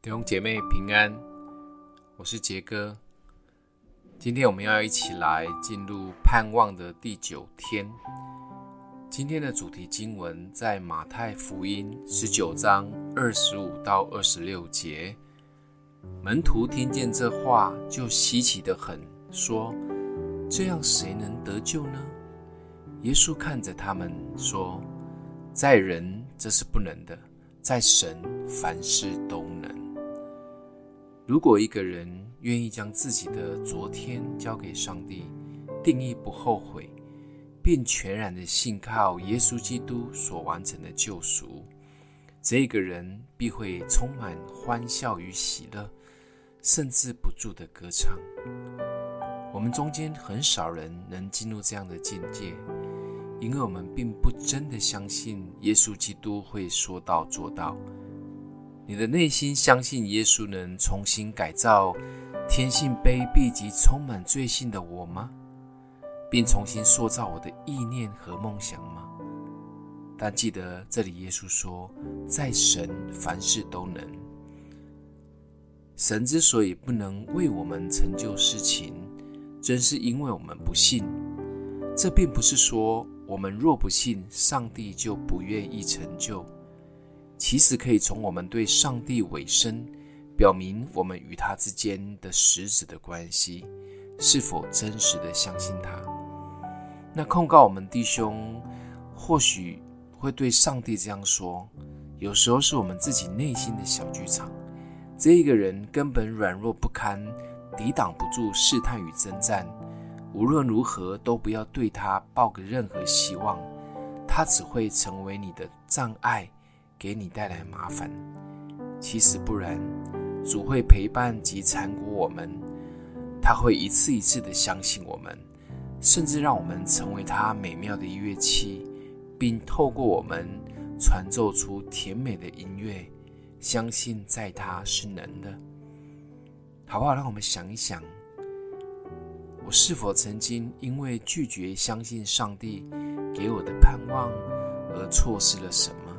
弟兄姐妹平安，我是杰哥。今天我们要一起来进入盼望的第九天。今天的主题经文在马太福音十九章二十五到二十六节。门徒听见这话，就稀奇得很，说：“这样谁能得救呢？”耶稣看着他们说：“在人这是不能的，在神凡事都能。”如果一个人愿意将自己的昨天交给上帝，定义不后悔，并全然的信靠耶稣基督所完成的救赎，这个人必会充满欢笑与喜乐，甚至不住的歌唱。我们中间很少人能进入这样的境界，因为我们并不真的相信耶稣基督会说到做到。你的内心相信耶稣能重新改造天性卑鄙及充满罪性的我吗？并重新塑造我的意念和梦想吗？但记得这里耶稣说，在神凡事都能。神之所以不能为我们成就事情，正是因为我们不信。这并不是说我们若不信，上帝就不愿意成就。其实可以从我们对上帝委身，表明我们与他之间的实质的关系，是否真实的相信他。那控告我们弟兄，或许会对上帝这样说：有时候是我们自己内心的小剧场，这一个人根本软弱不堪，抵挡不住试探与征战。无论如何，都不要对他抱个任何希望，他只会成为你的障碍。给你带来麻烦，其实不然，主会陪伴及缠裹我们，他会一次一次的相信我们，甚至让我们成为他美妙的乐器，并透过我们传奏出甜美的音乐。相信在他是能的，好不好？让我们想一想，我是否曾经因为拒绝相信上帝给我的盼望而错失了什么？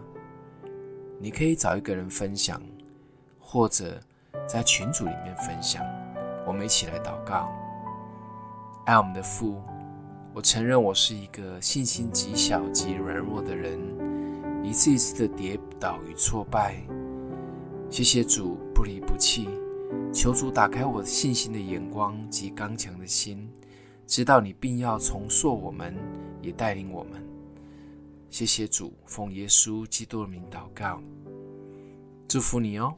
你可以找一个人分享，或者在群组里面分享。我们一起来祷告。爱我们的父，我承认我是一个信心极小极软弱的人，一次一次的跌倒与挫败。谢谢主不离不弃，求主打开我信心的眼光及刚强的心，知道你并要重塑我们，也带领我们。谢谢主，奉耶稣基督的名祷告，祝福你哦。